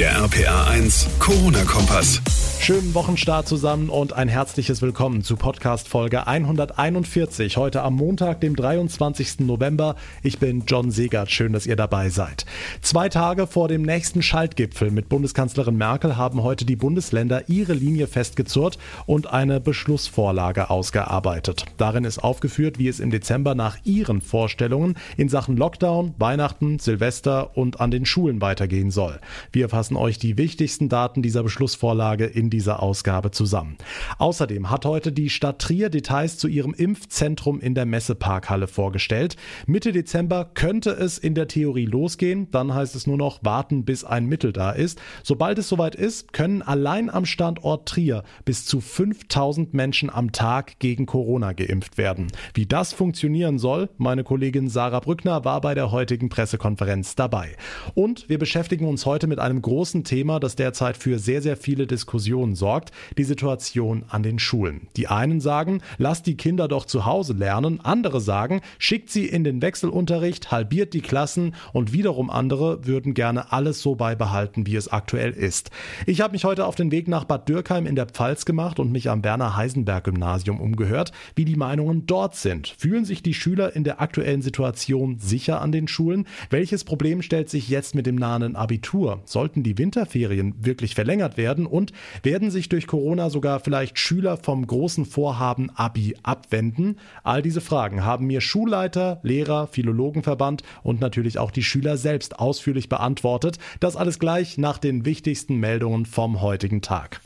Der RPA 1 Corona-Kompass. Schönen Wochenstart zusammen und ein herzliches Willkommen zu Podcast Folge 141. Heute am Montag, dem 23. November. Ich bin John Segert. Schön, dass ihr dabei seid. Zwei Tage vor dem nächsten Schaltgipfel mit Bundeskanzlerin Merkel haben heute die Bundesländer ihre Linie festgezurrt und eine Beschlussvorlage ausgearbeitet. Darin ist aufgeführt, wie es im Dezember nach ihren Vorstellungen in Sachen Lockdown, Weihnachten, Silvester und an den Schulen weitergehen soll. Wir fassen euch die wichtigsten Daten dieser Beschlussvorlage in dieser Ausgabe zusammen. Außerdem hat heute die Stadt Trier Details zu ihrem Impfzentrum in der Messeparkhalle vorgestellt. Mitte Dezember könnte es in der Theorie losgehen, dann heißt es nur noch warten, bis ein Mittel da ist. Sobald es soweit ist, können allein am Standort Trier bis zu 5000 Menschen am Tag gegen Corona geimpft werden. Wie das funktionieren soll, meine Kollegin Sarah Brückner war bei der heutigen Pressekonferenz dabei. Und wir beschäftigen uns heute mit einem großen Thema, das derzeit für sehr, sehr viele Diskussionen sorgt, die Situation an den Schulen. Die einen sagen, lasst die Kinder doch zu Hause lernen, andere sagen, schickt sie in den Wechselunterricht, halbiert die Klassen und wiederum andere würden gerne alles so beibehalten, wie es aktuell ist. Ich habe mich heute auf den Weg nach Bad Dürkheim in der Pfalz gemacht und mich am Werner Heisenberg Gymnasium umgehört, wie die Meinungen dort sind. Fühlen sich die Schüler in der aktuellen Situation sicher an den Schulen? Welches Problem stellt sich jetzt mit dem nahen Abitur? Sollten die Winterferien wirklich verlängert werden? Und werden sich durch Corona sogar vielleicht Schüler vom großen Vorhaben Abi abwenden? All diese Fragen haben mir Schulleiter, Lehrer, Philologenverband und natürlich auch die Schüler selbst ausführlich beantwortet. Das alles gleich nach den wichtigsten Meldungen vom heutigen Tag.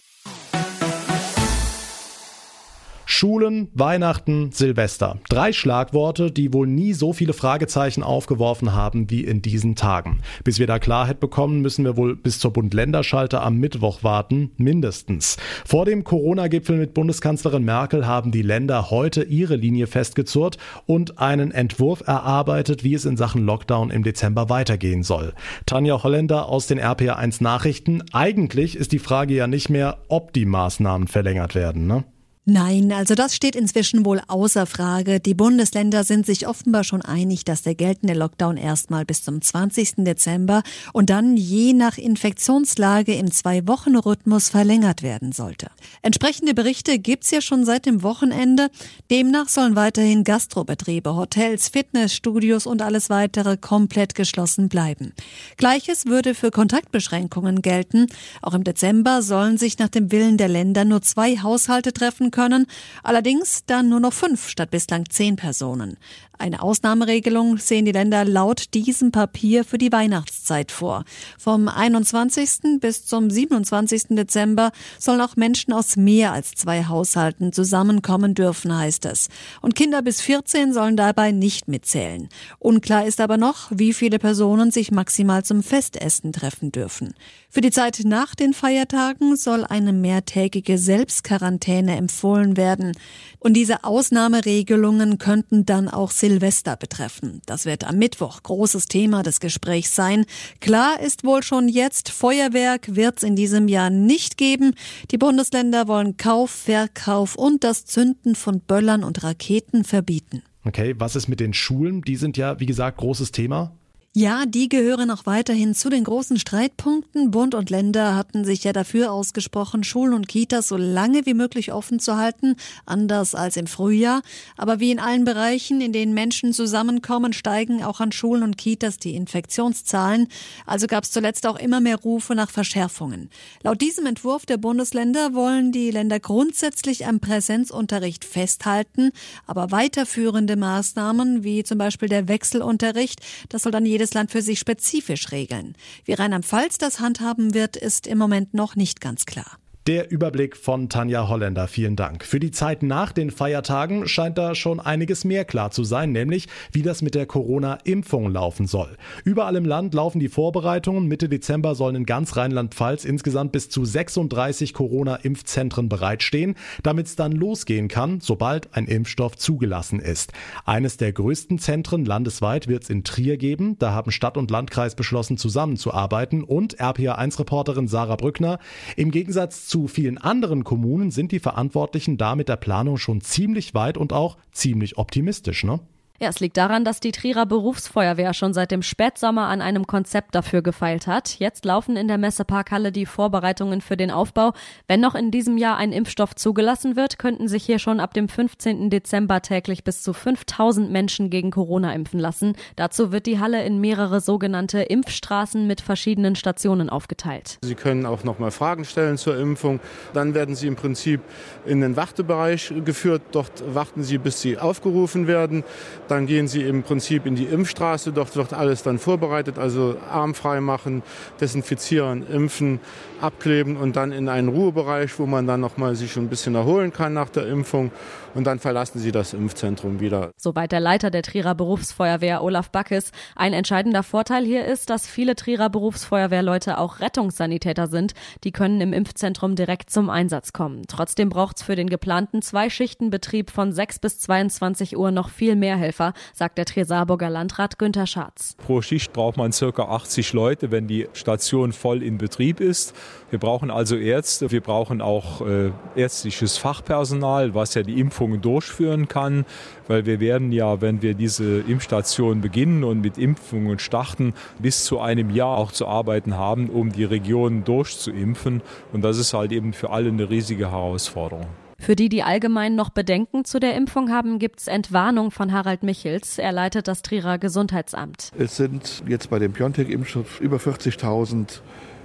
Schulen, Weihnachten, Silvester. Drei Schlagworte, die wohl nie so viele Fragezeichen aufgeworfen haben wie in diesen Tagen. Bis wir da Klarheit bekommen, müssen wir wohl bis zur Bund-Länder-Schalte am Mittwoch warten, mindestens. Vor dem Corona-Gipfel mit Bundeskanzlerin Merkel haben die Länder heute ihre Linie festgezurrt und einen Entwurf erarbeitet, wie es in Sachen Lockdown im Dezember weitergehen soll. Tanja Holländer aus den RPA1 Nachrichten. Eigentlich ist die Frage ja nicht mehr, ob die Maßnahmen verlängert werden, ne? Nein, also das steht inzwischen wohl außer Frage. Die Bundesländer sind sich offenbar schon einig, dass der geltende Lockdown erstmal bis zum 20. Dezember und dann je nach Infektionslage im Zwei-Wochen-Rhythmus verlängert werden sollte. Entsprechende Berichte gibt's ja schon seit dem Wochenende. Demnach sollen weiterhin Gastrobetriebe, Hotels, Fitnessstudios und alles weitere komplett geschlossen bleiben. Gleiches würde für Kontaktbeschränkungen gelten. Auch im Dezember sollen sich nach dem Willen der Länder nur zwei Haushalte treffen können, allerdings dann nur noch fünf statt bislang zehn Personen. Eine Ausnahmeregelung sehen die Länder laut diesem Papier für die Weihnachtszeit vor. Vom 21. bis zum 27. Dezember sollen auch Menschen aus mehr als zwei Haushalten zusammenkommen dürfen, heißt es. Und Kinder bis 14 sollen dabei nicht mitzählen. Unklar ist aber noch, wie viele Personen sich maximal zum Festessen treffen dürfen. Für die Zeit nach den Feiertagen soll eine mehrtägige Selbstquarantäne empfohlen werden. Und diese Ausnahmeregelungen könnten dann auch Silvester betreffen. Das wird am Mittwoch großes Thema des Gesprächs sein. Klar ist wohl schon jetzt, Feuerwerk wird es in diesem Jahr nicht geben. Die Bundesländer wollen Kauf, Verkauf und das Zünden von Böllern und Raketen verbieten. Okay, was ist mit den Schulen? Die sind ja, wie gesagt, großes Thema. Ja, die gehören auch weiterhin zu den großen Streitpunkten. Bund und Länder hatten sich ja dafür ausgesprochen, Schulen und Kitas so lange wie möglich offen zu halten, anders als im Frühjahr. Aber wie in allen Bereichen, in denen Menschen zusammenkommen, steigen auch an Schulen und Kitas die Infektionszahlen. Also gab es zuletzt auch immer mehr Rufe nach Verschärfungen. Laut diesem Entwurf der Bundesländer wollen die Länder grundsätzlich am Präsenzunterricht festhalten, aber weiterführende Maßnahmen wie zum Beispiel der Wechselunterricht, das soll dann jedes jedes Land für sich spezifisch regeln. Wie Rheinland-Pfalz das handhaben wird, ist im Moment noch nicht ganz klar. Der Überblick von Tanja Holländer. Vielen Dank. Für die Zeit nach den Feiertagen scheint da schon einiges mehr klar zu sein, nämlich wie das mit der Corona-Impfung laufen soll. Überall im Land laufen die Vorbereitungen. Mitte Dezember sollen in ganz Rheinland-Pfalz insgesamt bis zu 36 Corona-Impfzentren bereitstehen, damit es dann losgehen kann, sobald ein Impfstoff zugelassen ist. Eines der größten Zentren landesweit wird es in Trier geben. Da haben Stadt und Landkreis beschlossen, zusammenzuarbeiten. Und RPA1-Reporterin Sarah Brückner, im Gegensatz vielen anderen Kommunen sind die Verantwortlichen da mit der Planung schon ziemlich weit und auch ziemlich optimistisch, ne? Ja, es liegt daran, dass die Trierer Berufsfeuerwehr schon seit dem Spätsommer an einem Konzept dafür gefeilt hat. Jetzt laufen in der Messeparkhalle die Vorbereitungen für den Aufbau. Wenn noch in diesem Jahr ein Impfstoff zugelassen wird, könnten sich hier schon ab dem 15. Dezember täglich bis zu 5000 Menschen gegen Corona impfen lassen. Dazu wird die Halle in mehrere sogenannte Impfstraßen mit verschiedenen Stationen aufgeteilt. Sie können auch noch mal Fragen stellen zur Impfung. Dann werden Sie im Prinzip in den Wartebereich geführt. Dort warten Sie, bis Sie aufgerufen werden. Dann gehen Sie im Prinzip in die Impfstraße. Dort wird alles dann vorbereitet, also Arm frei machen, desinfizieren, impfen, abkleben und dann in einen Ruhebereich, wo man dann noch mal sich ein bisschen erholen kann nach der Impfung. Und dann verlassen Sie das Impfzentrum wieder. Soweit der Leiter der Trierer Berufsfeuerwehr Olaf Backes. Ein entscheidender Vorteil hier ist, dass viele Trierer Berufsfeuerwehrleute auch Rettungssanitäter sind. Die können im Impfzentrum direkt zum Einsatz kommen. Trotzdem braucht es für den geplanten Zwei-Schichten-Betrieb von 6 bis 22 Uhr noch viel mehr Helfer, sagt der Tresaburger Landrat Günther Schatz. Pro Schicht braucht man circa 80 Leute, wenn die Station voll in Betrieb ist. Wir brauchen also Ärzte, wir brauchen auch äh, ärztliches Fachpersonal, was ja die Impfungen durchführen kann, weil wir werden ja, wenn wir diese Impfstation beginnen und mit Impfungen starten, bis zu einem Jahr auch zu arbeiten haben, um die Region durchzuimpfen. Und das ist halt eben für alle eine riesige Herausforderung. Für die, die allgemein noch Bedenken zu der Impfung haben, gibt es Entwarnung von Harald Michels. Er leitet das Trierer Gesundheitsamt. Es sind jetzt bei dem BioNTech-Impfstoff über 40.000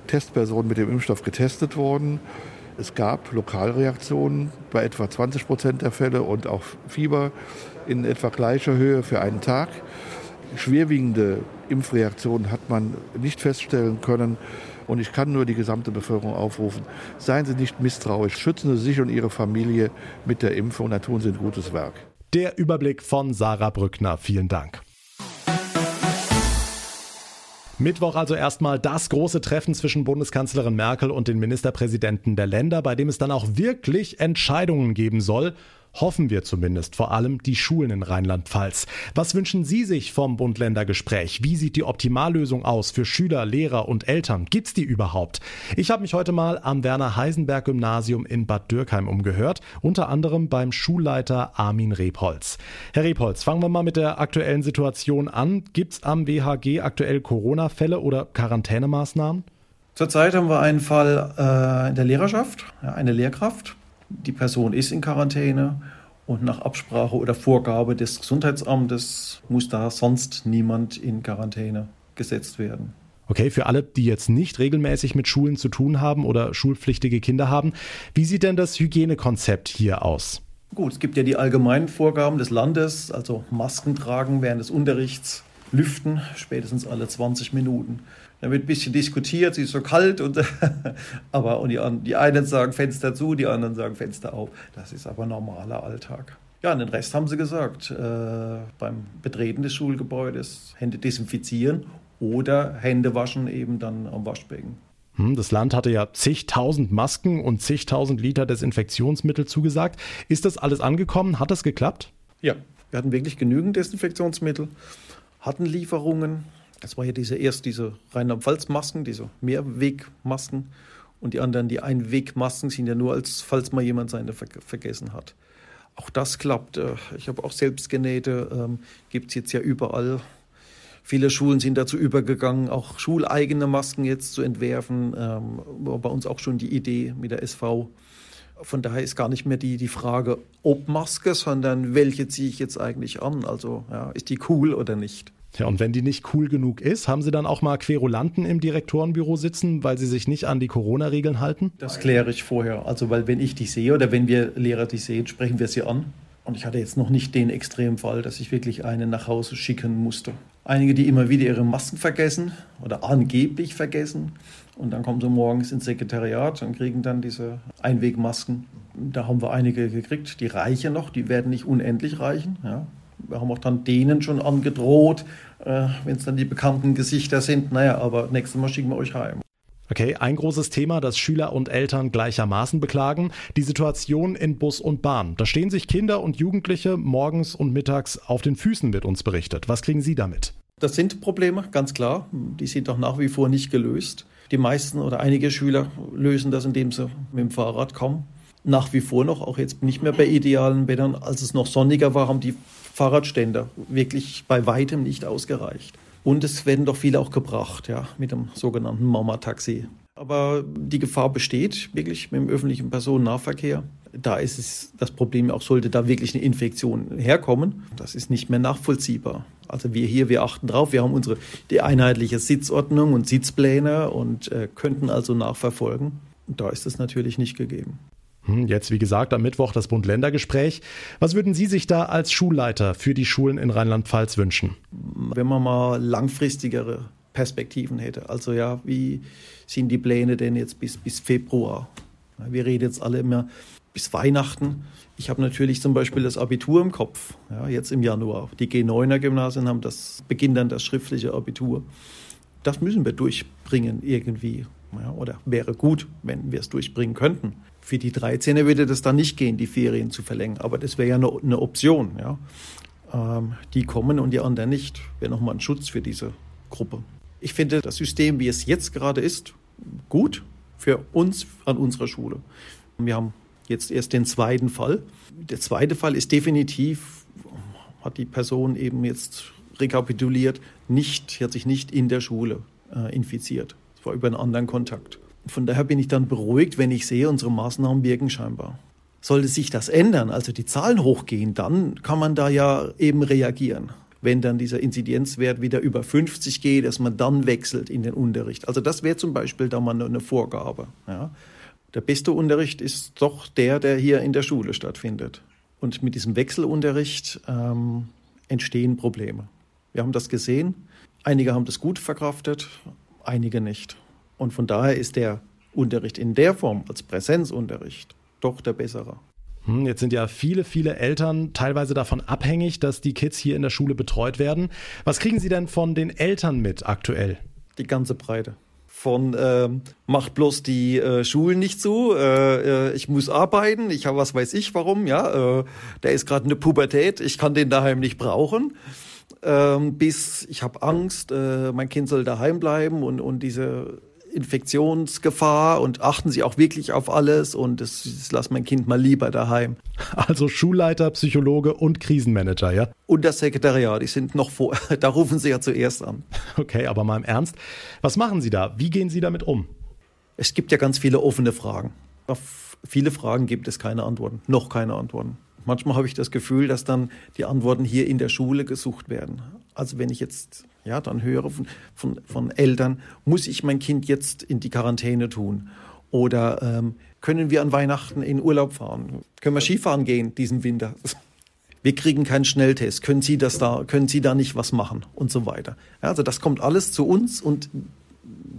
Testpersonen mit dem Impfstoff getestet worden. Es gab Lokalreaktionen bei etwa 20 Prozent der Fälle und auch Fieber in etwa gleicher Höhe für einen Tag. Schwerwiegende Impfreaktionen hat man nicht feststellen können. Und ich kann nur die gesamte Bevölkerung aufrufen, seien Sie nicht misstrauisch, schützen Sie sich und Ihre Familie mit der Impfung, dann tun Sie ein gutes Werk. Der Überblick von Sarah Brückner. Vielen Dank. Mittwoch also erstmal das große Treffen zwischen Bundeskanzlerin Merkel und den Ministerpräsidenten der Länder, bei dem es dann auch wirklich Entscheidungen geben soll. Hoffen wir zumindest, vor allem die Schulen in Rheinland-Pfalz. Was wünschen Sie sich vom Bund-Länder-Gespräch? Wie sieht die Optimallösung aus für Schüler, Lehrer und Eltern? Gibt's die überhaupt? Ich habe mich heute mal am Werner-Heisenberg-Gymnasium in Bad Dürkheim umgehört, unter anderem beim Schulleiter Armin Rebholz. Herr Rebholz, fangen wir mal mit der aktuellen Situation an. Gibt's am WHG aktuell Corona-Fälle oder Quarantänemaßnahmen? Zurzeit haben wir einen Fall äh, in der Lehrerschaft, ja, eine Lehrkraft, die Person ist in Quarantäne und nach Absprache oder Vorgabe des Gesundheitsamtes muss da sonst niemand in Quarantäne gesetzt werden. Okay, für alle, die jetzt nicht regelmäßig mit Schulen zu tun haben oder schulpflichtige Kinder haben, wie sieht denn das Hygienekonzept hier aus? Gut, es gibt ja die allgemeinen Vorgaben des Landes, also Masken tragen während des Unterrichts, lüften spätestens alle 20 Minuten. Da wird ein bisschen diskutiert, sie ist so kalt und aber und die, die einen sagen Fenster zu, die anderen sagen Fenster auf. Das ist aber normaler Alltag. Ja, und den Rest haben sie gesagt. Äh, beim Betreten des Schulgebäudes Hände desinfizieren oder Hände waschen eben dann am Waschbecken. Hm, das Land hatte ja zigtausend Masken und zigtausend Liter Desinfektionsmittel zugesagt. Ist das alles angekommen? Hat das geklappt? Ja, wir hatten wirklich genügend Desinfektionsmittel, hatten Lieferungen, das war ja diese erst diese Rheinland-Pfalz-Masken, diese Mehrwegmasken. Und die anderen, die Einwegmasken, sind ja nur als, falls mal jemand seine ver vergessen hat. Auch das klappt. Äh, ich habe auch selbst genähte, ähm, gibt es jetzt ja überall. Viele Schulen sind dazu übergegangen, auch schuleigene Masken jetzt zu entwerfen. Ähm, war bei uns auch schon die Idee mit der SV. Von daher ist gar nicht mehr die, die Frage, ob Maske, sondern welche ziehe ich jetzt eigentlich an? Also ja, ist die cool oder nicht? Ja, und wenn die nicht cool genug ist, haben Sie dann auch mal Querulanten im Direktorenbüro sitzen, weil sie sich nicht an die Corona-Regeln halten? Das kläre ich vorher. Also, weil wenn ich die sehe oder wenn wir Lehrer die sehen, sprechen wir sie an. Und ich hatte jetzt noch nicht den Extremfall, dass ich wirklich einen nach Hause schicken musste. Einige, die immer wieder ihre Masken vergessen oder angeblich vergessen. Und dann kommen sie morgens ins Sekretariat und kriegen dann diese Einwegmasken. Da haben wir einige gekriegt, die reichen noch, die werden nicht unendlich reichen. Ja wir haben auch dann denen schon angedroht, äh, wenn es dann die bekannten Gesichter sind. Naja, aber nächstes Mal schicken wir euch heim. Okay, ein großes Thema, das Schüler und Eltern gleichermaßen beklagen, die Situation in Bus und Bahn. Da stehen sich Kinder und Jugendliche morgens und mittags auf den Füßen, wird uns berichtet. Was kriegen Sie damit? Das sind Probleme, ganz klar. Die sind auch nach wie vor nicht gelöst. Die meisten oder einige Schüler lösen das, indem sie mit dem Fahrrad kommen. Nach wie vor noch, auch jetzt nicht mehr bei idealen Bädern. Als es noch sonniger war, haben die Fahrradständer wirklich bei weitem nicht ausgereicht. Und es werden doch viele auch gebracht, ja, mit dem sogenannten Mama-Taxi. Aber die Gefahr besteht wirklich mit dem öffentlichen Personennahverkehr. Da ist es das Problem auch, sollte da wirklich eine Infektion herkommen, das ist nicht mehr nachvollziehbar. Also wir hier, wir achten drauf, wir haben unsere die einheitliche Sitzordnung und Sitzpläne und äh, könnten also nachverfolgen. Und da ist es natürlich nicht gegeben. Hm, jetzt, wie gesagt, am Mittwoch das Bund-Länder-Gespräch. Was würden Sie sich da als Schulleiter für die Schulen in Rheinland-Pfalz wünschen? Wenn man mal langfristigere Perspektiven hätte. Also ja, wie sind die Pläne denn jetzt bis, bis Februar? Wir reden jetzt alle immer bis Weihnachten. Ich habe natürlich zum Beispiel das Abitur im Kopf, ja, jetzt im Januar. Die G9er Gymnasien haben das, beginnen dann das schriftliche Abitur. Das müssen wir durchbringen irgendwie. Ja, oder wäre gut, wenn wir es durchbringen könnten. Für die 13er würde das dann nicht gehen, die Ferien zu verlängern. Aber das wäre ja eine, eine Option. Ja. Ähm, die kommen und die anderen nicht. Wäre nochmal ein Schutz für diese Gruppe. Ich finde das System, wie es jetzt gerade ist, gut für uns an unserer Schule. Wir haben jetzt erst den zweiten Fall. Der zweite Fall ist definitiv, hat die Person eben jetzt rekapituliert, nicht, hat sich nicht in der Schule äh, infiziert. Es war über einen anderen Kontakt. Von daher bin ich dann beruhigt, wenn ich sehe, unsere Maßnahmen wirken scheinbar. Sollte sich das ändern, also die Zahlen hochgehen, dann kann man da ja eben reagieren. Wenn dann dieser Inzidenzwert wieder über 50 geht, dass man dann wechselt in den Unterricht. Also das wäre zum Beispiel da mal eine Vorgabe. Ja. Der beste Unterricht ist doch der, der hier in der Schule stattfindet. Und mit diesem Wechselunterricht ähm, entstehen Probleme. Wir haben das gesehen. Einige haben das gut verkraftet, einige nicht. Und von daher ist der Unterricht in der Form als Präsenzunterricht doch der bessere. Hm, jetzt sind ja viele, viele Eltern teilweise davon abhängig, dass die Kids hier in der Schule betreut werden. Was kriegen Sie denn von den Eltern mit aktuell? Die ganze Breite von ähm, macht bloß die äh, Schulen nicht zu, äh, äh, ich muss arbeiten, ich habe was weiß ich warum, ja, äh, der ist gerade in der Pubertät, ich kann den daheim nicht brauchen, ähm, bis ich habe Angst, äh, mein Kind soll daheim bleiben und, und diese Infektionsgefahr und achten Sie auch wirklich auf alles und das, das lass mein Kind mal lieber daheim. Also Schulleiter, Psychologe und Krisenmanager, ja? Und das Sekretariat, die sind noch vor, da rufen Sie ja zuerst an. Okay, aber mal im Ernst, was machen Sie da? Wie gehen Sie damit um? Es gibt ja ganz viele offene Fragen. Auf viele Fragen gibt es keine Antworten, noch keine Antworten. Manchmal habe ich das Gefühl, dass dann die Antworten hier in der Schule gesucht werden. Also wenn ich jetzt ja, dann höre von, von, von Eltern, muss ich mein Kind jetzt in die Quarantäne tun? Oder ähm, können wir an Weihnachten in Urlaub fahren? Können wir Skifahren gehen diesen Winter? Wir kriegen keinen Schnelltest. Können Sie das da, können Sie da nicht was machen? Und so weiter. Ja, also das kommt alles zu uns und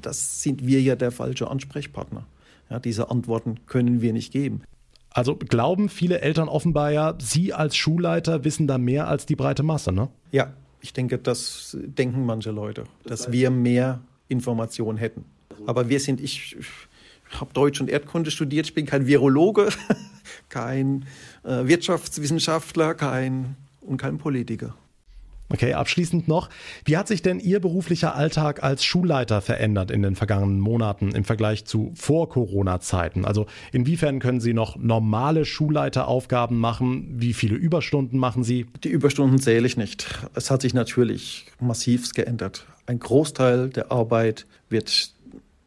das sind wir ja der falsche Ansprechpartner. Ja, diese Antworten können wir nicht geben. Also glauben viele Eltern offenbar ja, Sie als Schulleiter wissen da mehr als die breite Masse, ne? Ja, ich denke, das denken manche Leute, dass wir mehr Informationen hätten. Aber wir sind, ich, habe Deutsch und Erdkunde studiert, ich bin kein Virologe, kein äh, Wirtschaftswissenschaftler, kein und kein Politiker. Okay, abschließend noch, wie hat sich denn Ihr beruflicher Alltag als Schulleiter verändert in den vergangenen Monaten im Vergleich zu Vor-Corona-Zeiten? Also inwiefern können Sie noch normale Schulleiteraufgaben machen? Wie viele Überstunden machen Sie? Die Überstunden zähle ich nicht. Es hat sich natürlich massiv geändert. Ein Großteil der Arbeit wird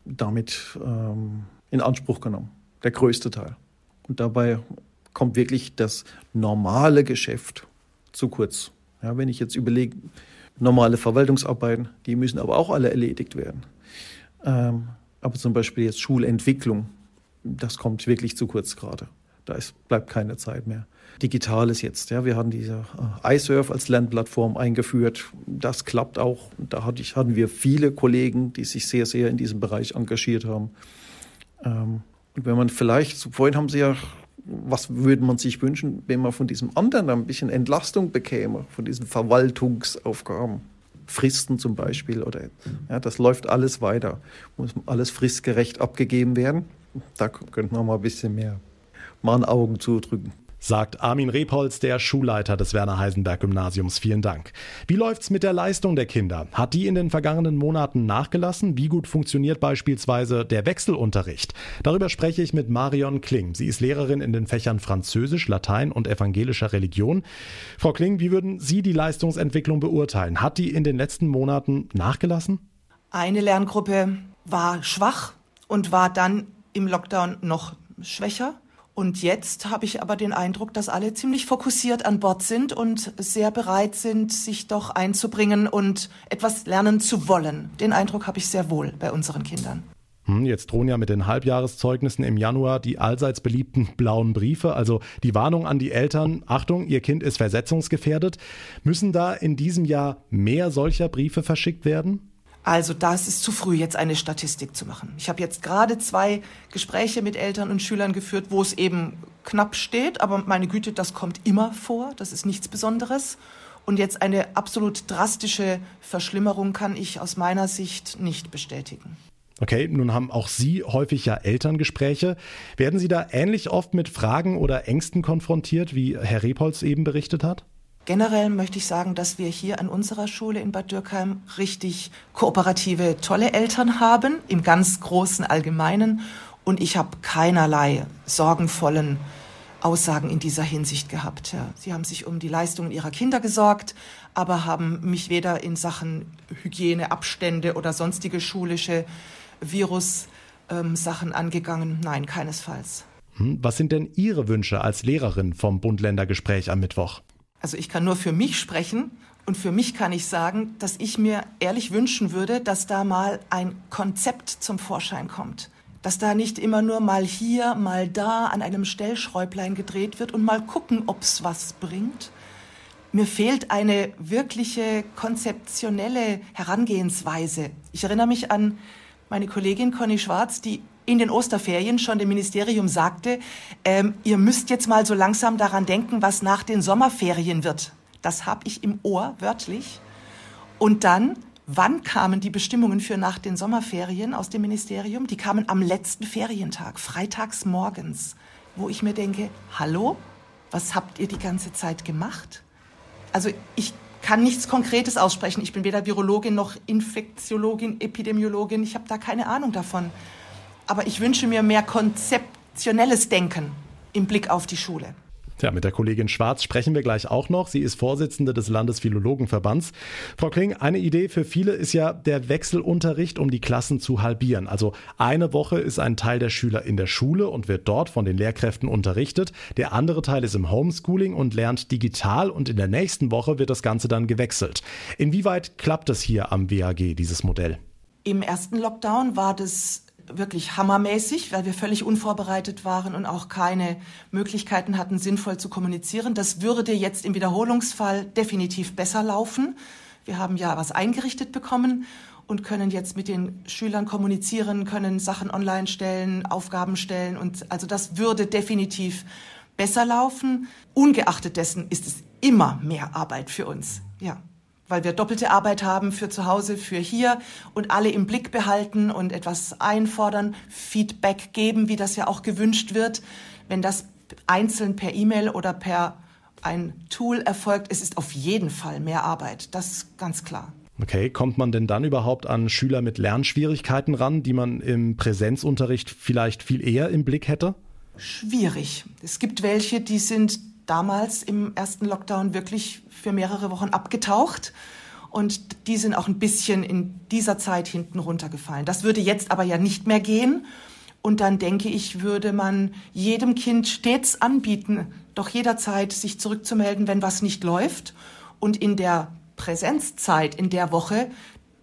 damit ähm, in Anspruch genommen. Der größte Teil. Und dabei kommt wirklich das normale Geschäft zu kurz. Ja, wenn ich jetzt überlege, normale Verwaltungsarbeiten, die müssen aber auch alle erledigt werden. Ähm, aber zum Beispiel jetzt Schulentwicklung, das kommt wirklich zu kurz gerade. Da ist, bleibt keine Zeit mehr. Digitales jetzt, ja, wir haben diese äh, iSurf als Lernplattform eingeführt. Das klappt auch. Da hatte ich, hatten wir viele Kollegen, die sich sehr, sehr in diesem Bereich engagiert haben. Ähm, und wenn man vielleicht, vorhin haben Sie ja was würde man sich wünschen, wenn man von diesem anderen ein bisschen Entlastung bekäme, von diesen Verwaltungsaufgaben? Fristen zum Beispiel oder ja, das läuft alles weiter, muss alles fristgerecht abgegeben werden. Da könnte man mal ein bisschen mehr mal ein Augen zudrücken. Sagt Armin Repolz, der Schulleiter des Werner Heisenberg Gymnasiums. Vielen Dank. Wie läuft's mit der Leistung der Kinder? Hat die in den vergangenen Monaten nachgelassen? Wie gut funktioniert beispielsweise der Wechselunterricht? Darüber spreche ich mit Marion Kling. Sie ist Lehrerin in den Fächern Französisch, Latein und evangelischer Religion. Frau Kling, wie würden Sie die Leistungsentwicklung beurteilen? Hat die in den letzten Monaten nachgelassen? Eine Lerngruppe war schwach und war dann im Lockdown noch schwächer. Und jetzt habe ich aber den Eindruck, dass alle ziemlich fokussiert an Bord sind und sehr bereit sind, sich doch einzubringen und etwas lernen zu wollen. Den Eindruck habe ich sehr wohl bei unseren Kindern. Hm, jetzt drohen ja mit den Halbjahreszeugnissen im Januar die allseits beliebten blauen Briefe, also die Warnung an die Eltern, Achtung, ihr Kind ist versetzungsgefährdet. Müssen da in diesem Jahr mehr solcher Briefe verschickt werden? Also das ist zu früh, jetzt eine Statistik zu machen. Ich habe jetzt gerade zwei Gespräche mit Eltern und Schülern geführt, wo es eben knapp steht, aber meine Güte, das kommt immer vor, das ist nichts Besonderes. Und jetzt eine absolut drastische Verschlimmerung kann ich aus meiner Sicht nicht bestätigen. Okay, nun haben auch Sie häufig ja Elterngespräche. Werden Sie da ähnlich oft mit Fragen oder Ängsten konfrontiert, wie Herr Repolz eben berichtet hat? Generell möchte ich sagen, dass wir hier an unserer Schule in Bad Dürkheim richtig kooperative, tolle Eltern haben, im ganz großen Allgemeinen. Und ich habe keinerlei sorgenvollen Aussagen in dieser Hinsicht gehabt. Ja. Sie haben sich um die Leistungen ihrer Kinder gesorgt, aber haben mich weder in Sachen Hygieneabstände oder sonstige schulische Virus-Sachen ähm, angegangen. Nein, keinesfalls. Hm, was sind denn Ihre Wünsche als Lehrerin vom Bund-Länder-Gespräch am Mittwoch? Also ich kann nur für mich sprechen und für mich kann ich sagen, dass ich mir ehrlich wünschen würde, dass da mal ein Konzept zum Vorschein kommt. Dass da nicht immer nur mal hier, mal da an einem Stellschräublein gedreht wird und mal gucken, ob's was bringt. Mir fehlt eine wirkliche konzeptionelle Herangehensweise. Ich erinnere mich an meine Kollegin Conny Schwarz, die in den Osterferien schon dem Ministerium sagte, ähm, ihr müsst jetzt mal so langsam daran denken, was nach den Sommerferien wird. Das habe ich im Ohr, wörtlich. Und dann, wann kamen die Bestimmungen für nach den Sommerferien aus dem Ministerium? Die kamen am letzten Ferientag, freitags morgens, wo ich mir denke, hallo, was habt ihr die ganze Zeit gemacht? Also ich kann nichts Konkretes aussprechen. Ich bin weder Virologin noch Infektiologin, Epidemiologin. Ich habe da keine Ahnung davon. Aber ich wünsche mir mehr konzeptionelles Denken im Blick auf die Schule. Ja, mit der Kollegin Schwarz sprechen wir gleich auch noch. Sie ist Vorsitzende des Landesphilologenverbands. Frau Kling, eine Idee für viele ist ja der Wechselunterricht, um die Klassen zu halbieren. Also eine Woche ist ein Teil der Schüler in der Schule und wird dort von den Lehrkräften unterrichtet. Der andere Teil ist im Homeschooling und lernt digital und in der nächsten Woche wird das Ganze dann gewechselt. Inwieweit klappt es hier am WAG, dieses Modell? Im ersten Lockdown war das wirklich hammermäßig, weil wir völlig unvorbereitet waren und auch keine Möglichkeiten hatten, sinnvoll zu kommunizieren. Das würde jetzt im Wiederholungsfall definitiv besser laufen. Wir haben ja was eingerichtet bekommen und können jetzt mit den Schülern kommunizieren, können Sachen online stellen, Aufgaben stellen und also das würde definitiv besser laufen. Ungeachtet dessen ist es immer mehr Arbeit für uns. Ja weil wir doppelte Arbeit haben für zu Hause, für hier und alle im Blick behalten und etwas einfordern, Feedback geben, wie das ja auch gewünscht wird. Wenn das einzeln per E-Mail oder per ein Tool erfolgt, es ist auf jeden Fall mehr Arbeit. Das ist ganz klar. Okay, kommt man denn dann überhaupt an Schüler mit Lernschwierigkeiten ran, die man im Präsenzunterricht vielleicht viel eher im Blick hätte? Schwierig. Es gibt welche, die sind damals im ersten Lockdown wirklich für mehrere Wochen abgetaucht. Und die sind auch ein bisschen in dieser Zeit hinten runtergefallen. Das würde jetzt aber ja nicht mehr gehen. Und dann denke ich, würde man jedem Kind stets anbieten, doch jederzeit sich zurückzumelden, wenn was nicht läuft. Und in der Präsenzzeit, in der Woche,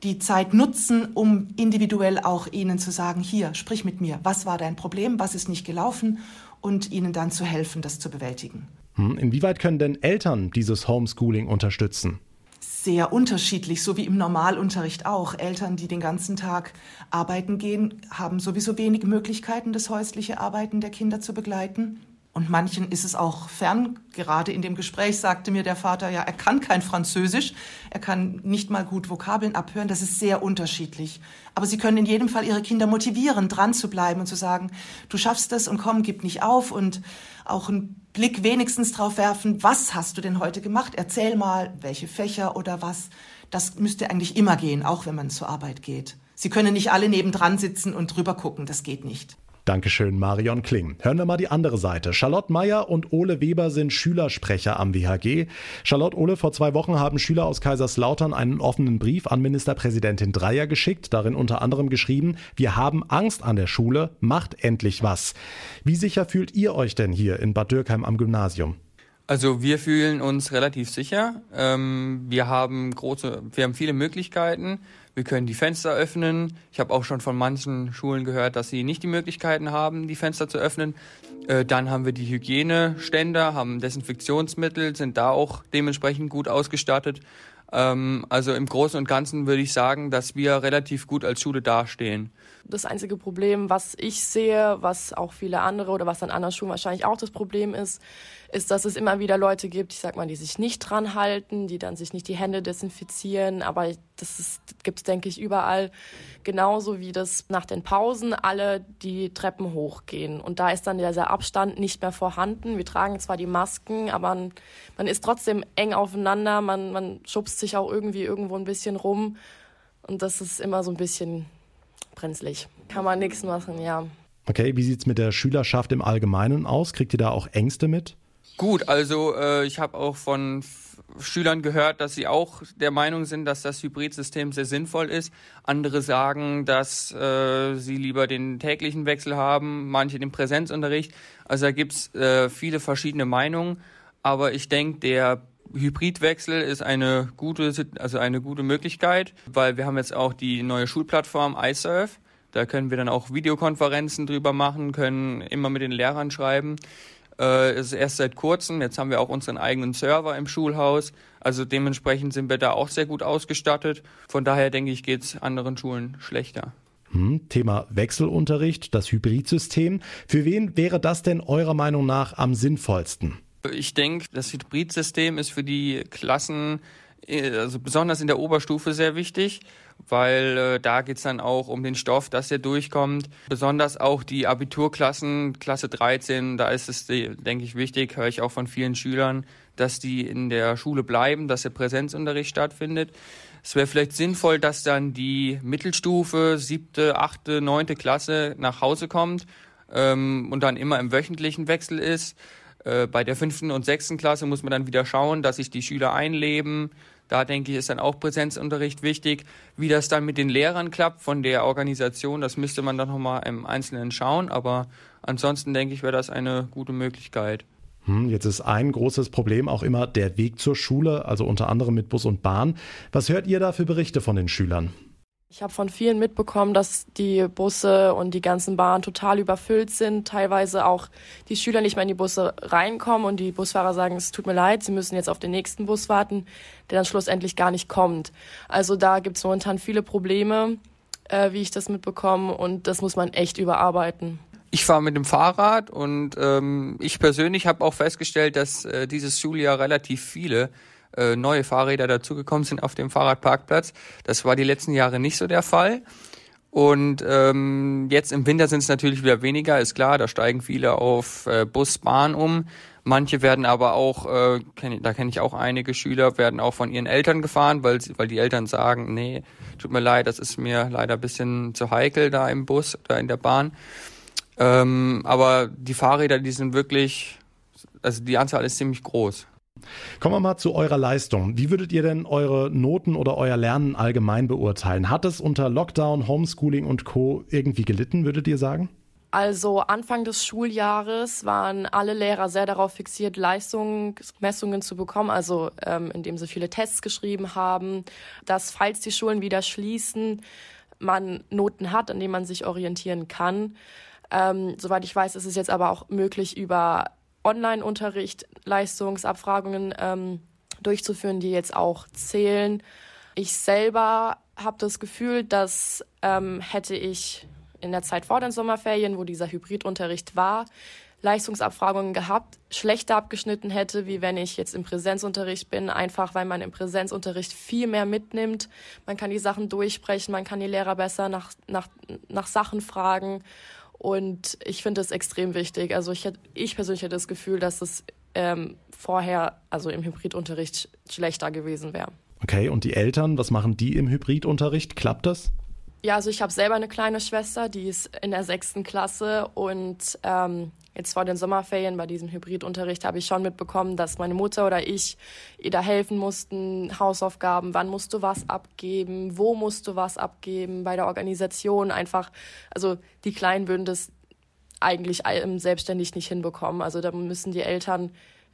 die Zeit nutzen, um individuell auch ihnen zu sagen, hier, sprich mit mir, was war dein Problem, was ist nicht gelaufen und ihnen dann zu helfen, das zu bewältigen. Hm, inwieweit können denn Eltern dieses Homeschooling unterstützen? Sehr unterschiedlich, so wie im Normalunterricht auch. Eltern, die den ganzen Tag arbeiten gehen, haben sowieso wenig Möglichkeiten, das häusliche Arbeiten der Kinder zu begleiten. Und manchen ist es auch fern. Gerade in dem Gespräch sagte mir der Vater, ja, er kann kein Französisch, er kann nicht mal gut Vokabeln abhören. Das ist sehr unterschiedlich. Aber sie können in jedem Fall ihre Kinder motivieren, dran zu bleiben und zu sagen, du schaffst es und komm, gib nicht auf und auch einen Blick wenigstens drauf werfen, was hast du denn heute gemacht? Erzähl mal, welche Fächer oder was. Das müsste eigentlich immer gehen, auch wenn man zur Arbeit geht. Sie können nicht alle nebendran sitzen und drüber gucken, das geht nicht. Dankeschön, Marion Kling. Hören wir mal die andere Seite. Charlotte Meyer und Ole Weber sind Schülersprecher am WHG. Charlotte, Ole, vor zwei Wochen haben Schüler aus Kaiserslautern einen offenen Brief an Ministerpräsidentin Dreyer geschickt, darin unter anderem geschrieben, wir haben Angst an der Schule, macht endlich was. Wie sicher fühlt ihr euch denn hier in Bad Dürkheim am Gymnasium? Also wir fühlen uns relativ sicher. Ähm, wir haben große, wir haben viele Möglichkeiten. Wir können die Fenster öffnen. Ich habe auch schon von manchen Schulen gehört, dass sie nicht die Möglichkeiten haben, die Fenster zu öffnen. Äh, dann haben wir die Hygieneständer, haben Desinfektionsmittel, sind da auch dementsprechend gut ausgestattet. Ähm, also im Großen und Ganzen würde ich sagen, dass wir relativ gut als Schule dastehen. Das einzige Problem, was ich sehe, was auch viele andere oder was an anderen Schulen wahrscheinlich auch das Problem ist, ist, dass es immer wieder Leute gibt, ich sag mal, die sich nicht dran halten, die dann sich nicht die Hände desinfizieren. Aber das gibt es, denke ich, überall. Genauso wie das nach den Pausen alle die Treppen hochgehen. Und da ist dann dieser Abstand nicht mehr vorhanden. Wir tragen zwar die Masken, aber man, man ist trotzdem eng aufeinander. Man, man schubst sich auch irgendwie irgendwo ein bisschen rum. Und das ist immer so ein bisschen brenzlig. Kann man nichts machen, ja. Okay, wie sieht es mit der Schülerschaft im Allgemeinen aus? Kriegt ihr da auch Ängste mit? Gut, also äh, ich habe auch von Schülern gehört, dass sie auch der Meinung sind, dass das Hybridsystem sehr sinnvoll ist. Andere sagen, dass äh, sie lieber den täglichen Wechsel haben, manche den Präsenzunterricht. Also da gibt's äh, viele verschiedene Meinungen. Aber ich denke, der Hybridwechsel ist eine gute, also eine gute Möglichkeit, weil wir haben jetzt auch die neue Schulplattform iSurf. Da können wir dann auch Videokonferenzen drüber machen, können immer mit den Lehrern schreiben. Äh, ist erst seit kurzem. Jetzt haben wir auch unseren eigenen Server im Schulhaus. Also dementsprechend sind wir da auch sehr gut ausgestattet. Von daher denke ich, geht es anderen Schulen schlechter. Hm, Thema Wechselunterricht, das Hybridsystem. Für wen wäre das denn eurer Meinung nach am sinnvollsten? Ich denke, das Hybridsystem ist für die Klassen, äh, also besonders in der Oberstufe sehr wichtig, weil äh, da geht's dann auch um den Stoff, dass der durchkommt. Besonders auch die Abiturklassen, Klasse 13, da ist es, denke ich, wichtig, höre ich auch von vielen Schülern, dass die in der Schule bleiben, dass der Präsenzunterricht stattfindet. Es wäre vielleicht sinnvoll, dass dann die Mittelstufe, siebte, achte, neunte Klasse nach Hause kommt ähm, und dann immer im wöchentlichen Wechsel ist äh, bei der fünften und sechsten Klasse muss man dann wieder schauen, dass sich die Schüler einleben. Da denke ich, ist dann auch Präsenzunterricht wichtig. Wie das dann mit den Lehrern klappt von der Organisation, das müsste man dann nochmal im Einzelnen schauen. Aber ansonsten denke ich, wäre das eine gute Möglichkeit. Hm, jetzt ist ein großes Problem auch immer der Weg zur Schule, also unter anderem mit Bus und Bahn. Was hört ihr da für Berichte von den Schülern? Ich habe von vielen mitbekommen, dass die Busse und die ganzen Bahnen total überfüllt sind. Teilweise auch die Schüler nicht mehr in die Busse reinkommen und die Busfahrer sagen, es tut mir leid, sie müssen jetzt auf den nächsten Bus warten, der dann schlussendlich gar nicht kommt. Also da gibt es momentan viele Probleme, äh, wie ich das mitbekomme, und das muss man echt überarbeiten. Ich fahre mit dem Fahrrad und ähm, ich persönlich habe auch festgestellt, dass äh, dieses Schuljahr relativ viele äh, neue Fahrräder dazugekommen sind auf dem Fahrradparkplatz. Das war die letzten Jahre nicht so der Fall. Und ähm, jetzt im Winter sind es natürlich wieder weniger, ist klar, da steigen viele auf äh, Bus, Bahn um. Manche werden aber auch, äh, kenn, da kenne ich auch einige Schüler, werden auch von ihren Eltern gefahren, weil, weil die Eltern sagen, nee, tut mir leid, das ist mir leider ein bisschen zu heikel da im Bus oder in der Bahn. Ähm, aber die Fahrräder, die sind wirklich, also die Anzahl ist ziemlich groß. Kommen wir mal zu eurer Leistung. Wie würdet ihr denn eure Noten oder euer Lernen allgemein beurteilen? Hat es unter Lockdown, Homeschooling und Co. irgendwie gelitten, würdet ihr sagen? Also Anfang des Schuljahres waren alle Lehrer sehr darauf fixiert, Leistungsmessungen zu bekommen, also ähm, indem sie viele Tests geschrieben haben, dass falls die Schulen wieder schließen, man Noten hat, an denen man sich orientieren kann. Ähm, soweit ich weiß, ist es jetzt aber auch möglich, über Online-Unterricht Leistungsabfragungen ähm, durchzuführen, die jetzt auch zählen. Ich selber habe das Gefühl, dass ähm, hätte ich in der Zeit vor den Sommerferien, wo dieser Hybridunterricht war, Leistungsabfragungen gehabt, schlechter abgeschnitten hätte, wie wenn ich jetzt im Präsenzunterricht bin, einfach weil man im Präsenzunterricht viel mehr mitnimmt. Man kann die Sachen durchsprechen, man kann die Lehrer besser nach, nach, nach Sachen fragen. Und ich finde es extrem wichtig. Also ich, ich persönlich hätte das Gefühl, dass es ähm, vorher, also im Hybridunterricht, schlechter gewesen wäre. Okay, und die Eltern, was machen die im Hybridunterricht? Klappt das? Ja, also ich habe selber eine kleine Schwester, die ist in der sechsten Klasse und ähm, jetzt vor den Sommerferien bei diesem Hybridunterricht habe ich schon mitbekommen, dass meine Mutter oder ich ihr da helfen mussten, Hausaufgaben, wann musst du was abgeben, wo musst du was abgeben, bei der Organisation einfach, also die Kleinen würden das eigentlich selbstständig nicht hinbekommen. Also da müssen die Eltern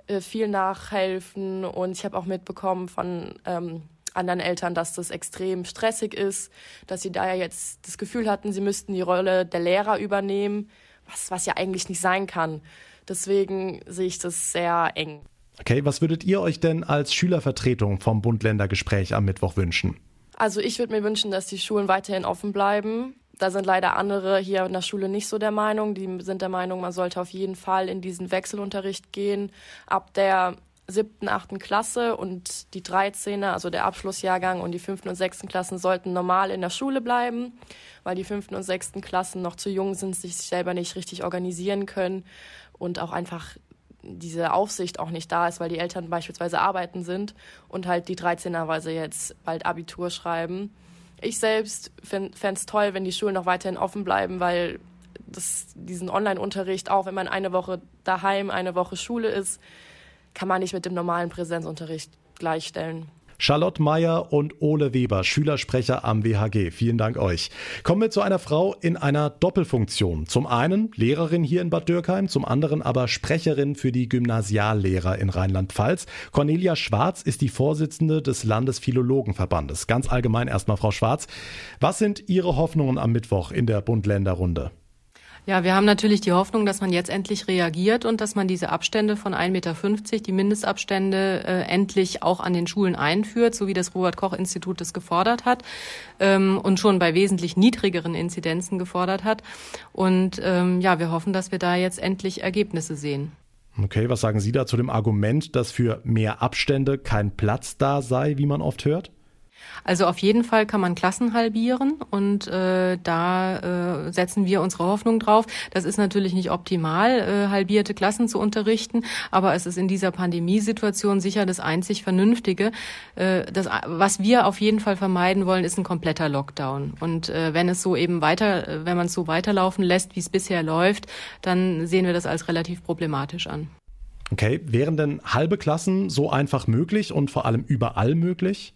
äh, viel nachhelfen und ich habe auch mitbekommen von ähm, anderen Eltern, dass das extrem stressig ist, dass sie da ja jetzt das Gefühl hatten, sie müssten die Rolle der Lehrer übernehmen, was, was ja eigentlich nicht sein kann. Deswegen sehe ich das sehr eng. Okay, was würdet ihr euch denn als Schülervertretung vom Bund-Länder-Gespräch am Mittwoch wünschen? Also ich würde mir wünschen, dass die Schulen weiterhin offen bleiben. Da sind leider andere hier in der Schule nicht so der Meinung. Die sind der Meinung, man sollte auf jeden Fall in diesen Wechselunterricht gehen. Ab der siebten, achten Klasse und die 13er, also der Abschlussjahrgang und die fünften und sechsten Klassen sollten normal in der Schule bleiben, weil die fünften und sechsten Klassen noch zu jung sind, sich selber nicht richtig organisieren können und auch einfach diese Aufsicht auch nicht da ist, weil die Eltern beispielsweise arbeiten sind und halt die 13er, weil jetzt bald Abitur schreiben. Ich selbst fände es toll, wenn die Schulen noch weiterhin offen bleiben, weil das, diesen Online-Unterricht, auch wenn man eine Woche daheim, eine Woche Schule ist, kann man nicht mit dem normalen Präsenzunterricht gleichstellen. Charlotte Meyer und Ole Weber, Schülersprecher am WHG. Vielen Dank euch. Kommen wir zu einer Frau in einer Doppelfunktion. Zum einen Lehrerin hier in Bad Dürkheim, zum anderen aber Sprecherin für die Gymnasiallehrer in Rheinland-Pfalz. Cornelia Schwarz ist die Vorsitzende des Landesphilologenverbandes. Ganz allgemein erstmal, Frau Schwarz. Was sind Ihre Hoffnungen am Mittwoch in der Bund-Länder-Runde? Ja, wir haben natürlich die Hoffnung, dass man jetzt endlich reagiert und dass man diese Abstände von 1,50 Meter, die Mindestabstände, äh, endlich auch an den Schulen einführt, so wie das Robert-Koch-Institut das gefordert hat ähm, und schon bei wesentlich niedrigeren Inzidenzen gefordert hat. Und ähm, ja, wir hoffen, dass wir da jetzt endlich Ergebnisse sehen. Okay, was sagen Sie da zu dem Argument, dass für mehr Abstände kein Platz da sei, wie man oft hört? Also auf jeden Fall kann man Klassen halbieren und äh, da äh, setzen wir unsere Hoffnung drauf. Das ist natürlich nicht optimal, äh, halbierte Klassen zu unterrichten, aber es ist in dieser Pandemiesituation sicher das einzig Vernünftige. Äh, das, was wir auf jeden Fall vermeiden wollen, ist ein kompletter Lockdown. Und äh, wenn es so eben weiter, wenn man es so weiterlaufen lässt, wie es bisher läuft, dann sehen wir das als relativ problematisch an. Okay, wären denn halbe Klassen so einfach möglich und vor allem überall möglich?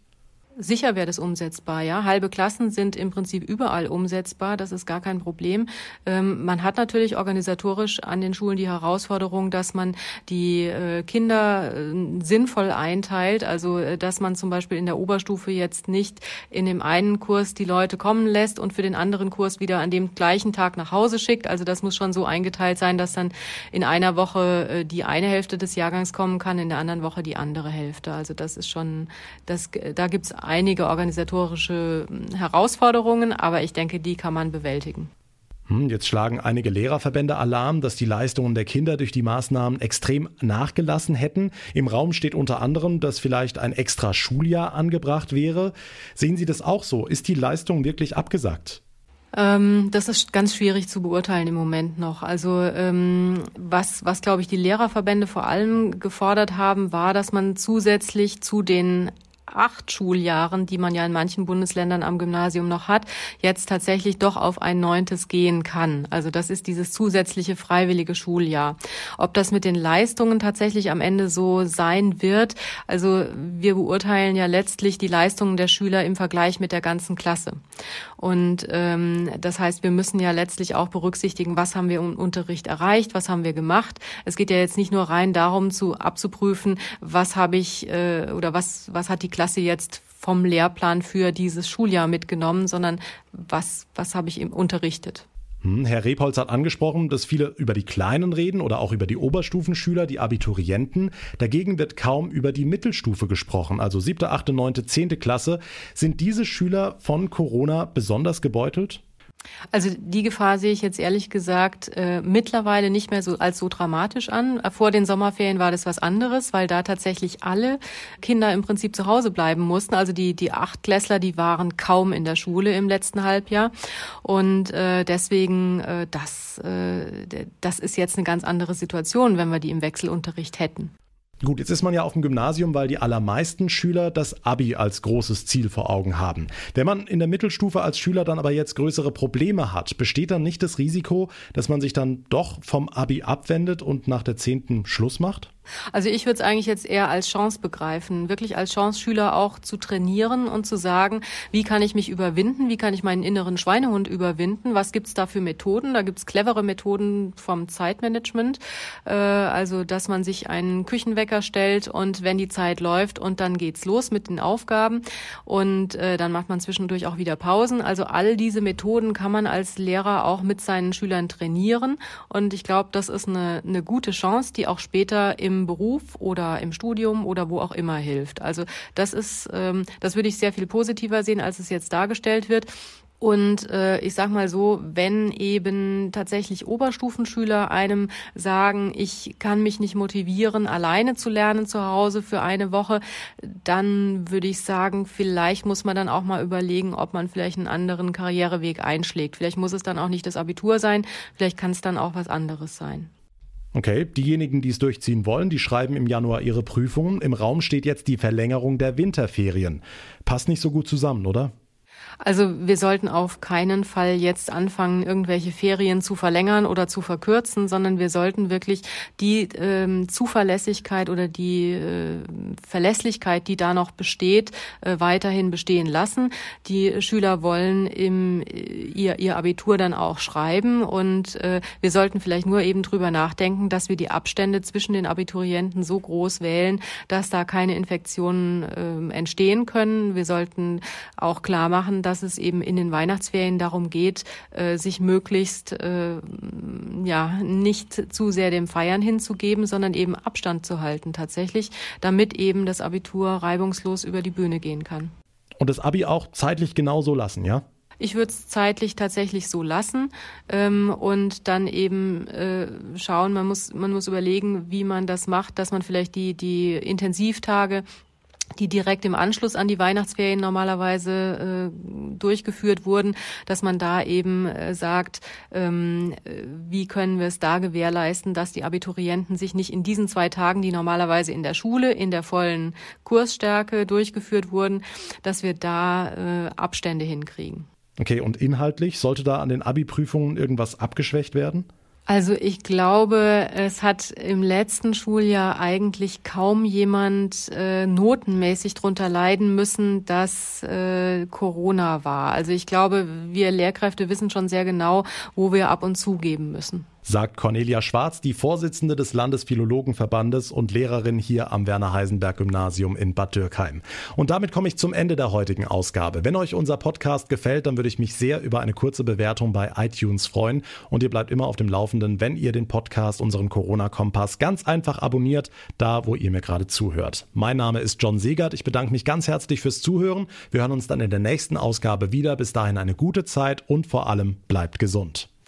Sicher wäre das umsetzbar, ja. Halbe Klassen sind im Prinzip überall umsetzbar, das ist gar kein Problem. Ähm, man hat natürlich organisatorisch an den Schulen die Herausforderung, dass man die äh, Kinder äh, sinnvoll einteilt, also äh, dass man zum Beispiel in der Oberstufe jetzt nicht in dem einen Kurs die Leute kommen lässt und für den anderen Kurs wieder an dem gleichen Tag nach Hause schickt. Also das muss schon so eingeteilt sein, dass dann in einer Woche äh, die eine Hälfte des Jahrgangs kommen kann, in der anderen Woche die andere Hälfte. Also das ist schon, das, da gibt's einige organisatorische hm, Herausforderungen, aber ich denke, die kann man bewältigen. Hm, jetzt schlagen einige Lehrerverbände Alarm, dass die Leistungen der Kinder durch die Maßnahmen extrem nachgelassen hätten. Im Raum steht unter anderem, dass vielleicht ein extra Schuljahr angebracht wäre. Sehen Sie das auch so? Ist die Leistung wirklich abgesagt? Ähm, das ist ganz schwierig zu beurteilen im Moment noch. Also ähm, was, was glaube ich die Lehrerverbände vor allem gefordert haben, war, dass man zusätzlich zu den acht Schuljahren, die man ja in manchen Bundesländern am Gymnasium noch hat, jetzt tatsächlich doch auf ein neuntes gehen kann. Also das ist dieses zusätzliche freiwillige Schuljahr. Ob das mit den Leistungen tatsächlich am Ende so sein wird, also wir beurteilen ja letztlich die Leistungen der Schüler im Vergleich mit der ganzen Klasse. Und ähm, das heißt, wir müssen ja letztlich auch berücksichtigen, was haben wir im Unterricht erreicht, was haben wir gemacht. Es geht ja jetzt nicht nur rein darum, zu abzuprüfen, was habe ich äh, oder was was hat die Klasse jetzt vom Lehrplan für dieses Schuljahr mitgenommen, sondern was was habe ich ihm unterrichtet. Hm, Herr Repolz hat angesprochen, dass viele über die Kleinen reden oder auch über die Oberstufenschüler, die Abiturienten. Dagegen wird kaum über die Mittelstufe gesprochen, also siebte, achte, neunte, zehnte Klasse. Sind diese Schüler von Corona besonders gebeutelt? Also die Gefahr sehe ich jetzt ehrlich gesagt äh, mittlerweile nicht mehr so als so dramatisch an. Vor den Sommerferien war das was anderes, weil da tatsächlich alle Kinder im Prinzip zu Hause bleiben mussten. Also die die Achtklässler, die waren kaum in der Schule im letzten Halbjahr und äh, deswegen äh, das äh, das ist jetzt eine ganz andere Situation, wenn wir die im Wechselunterricht hätten. Gut, jetzt ist man ja auf dem Gymnasium, weil die allermeisten Schüler das Abi als großes Ziel vor Augen haben. Wenn man in der Mittelstufe als Schüler dann aber jetzt größere Probleme hat, besteht dann nicht das Risiko, dass man sich dann doch vom Abi abwendet und nach der zehnten Schluss macht? Also ich würde es eigentlich jetzt eher als Chance begreifen, wirklich als Chance, Schüler auch zu trainieren und zu sagen, wie kann ich mich überwinden, wie kann ich meinen inneren Schweinehund überwinden, was gibt's da für Methoden? Da gibt's clevere Methoden vom Zeitmanagement, äh, also dass man sich einen Küchenwecker stellt und wenn die Zeit läuft und dann geht's los mit den Aufgaben und äh, dann macht man zwischendurch auch wieder Pausen. Also all diese Methoden kann man als Lehrer auch mit seinen Schülern trainieren und ich glaube, das ist eine, eine gute Chance, die auch später im Beruf oder im Studium oder wo auch immer hilft. Also das ist, ähm, das würde ich sehr viel positiver sehen, als es jetzt dargestellt wird. Und äh, ich sag mal so, wenn eben tatsächlich Oberstufenschüler einem sagen, ich kann mich nicht motivieren, alleine zu lernen zu Hause für eine Woche, dann würde ich sagen, vielleicht muss man dann auch mal überlegen, ob man vielleicht einen anderen Karriereweg einschlägt. Vielleicht muss es dann auch nicht das Abitur sein, vielleicht kann es dann auch was anderes sein. Okay, diejenigen, die es durchziehen wollen, die schreiben im Januar ihre Prüfungen. Im Raum steht jetzt die Verlängerung der Winterferien. Passt nicht so gut zusammen, oder? Also wir sollten auf keinen Fall jetzt anfangen, irgendwelche Ferien zu verlängern oder zu verkürzen, sondern wir sollten wirklich die ähm, Zuverlässigkeit oder die äh, Verlässlichkeit, die da noch besteht, äh, weiterhin bestehen lassen. Die Schüler wollen im, äh, ihr, ihr Abitur dann auch schreiben und äh, wir sollten vielleicht nur eben drüber nachdenken, dass wir die Abstände zwischen den Abiturienten so groß wählen, dass da keine Infektionen äh, entstehen können. Wir sollten auch klar machen, dass es eben in den Weihnachtsferien darum geht, äh, sich möglichst äh, ja nicht zu sehr dem Feiern hinzugeben, sondern eben Abstand zu halten tatsächlich, damit eben das Abitur reibungslos über die Bühne gehen kann. Und das Abi auch zeitlich genauso lassen, ja? Ich würde es zeitlich tatsächlich so lassen ähm, und dann eben äh, schauen, man muss, man muss überlegen, wie man das macht, dass man vielleicht die, die Intensivtage die direkt im Anschluss an die Weihnachtsferien normalerweise äh, durchgeführt wurden, dass man da eben äh, sagt, ähm, äh, wie können wir es da gewährleisten, dass die Abiturienten sich nicht in diesen zwei Tagen, die normalerweise in der Schule in der vollen Kursstärke durchgeführt wurden, dass wir da äh, Abstände hinkriegen. Okay, und inhaltlich sollte da an den Abi-Prüfungen irgendwas abgeschwächt werden? Also ich glaube, es hat im letzten Schuljahr eigentlich kaum jemand äh, notenmäßig drunter leiden müssen, dass äh, Corona war. Also ich glaube, wir Lehrkräfte wissen schon sehr genau, wo wir ab und zu geben müssen sagt Cornelia Schwarz, die Vorsitzende des Landesphilologenverbandes und Lehrerin hier am Werner-Heisenberg-Gymnasium in Bad Dürkheim. Und damit komme ich zum Ende der heutigen Ausgabe. Wenn euch unser Podcast gefällt, dann würde ich mich sehr über eine kurze Bewertung bei iTunes freuen. Und ihr bleibt immer auf dem Laufenden, wenn ihr den Podcast, unseren Corona-Kompass, ganz einfach abonniert, da wo ihr mir gerade zuhört. Mein Name ist John Segert. Ich bedanke mich ganz herzlich fürs Zuhören. Wir hören uns dann in der nächsten Ausgabe wieder. Bis dahin eine gute Zeit und vor allem bleibt gesund.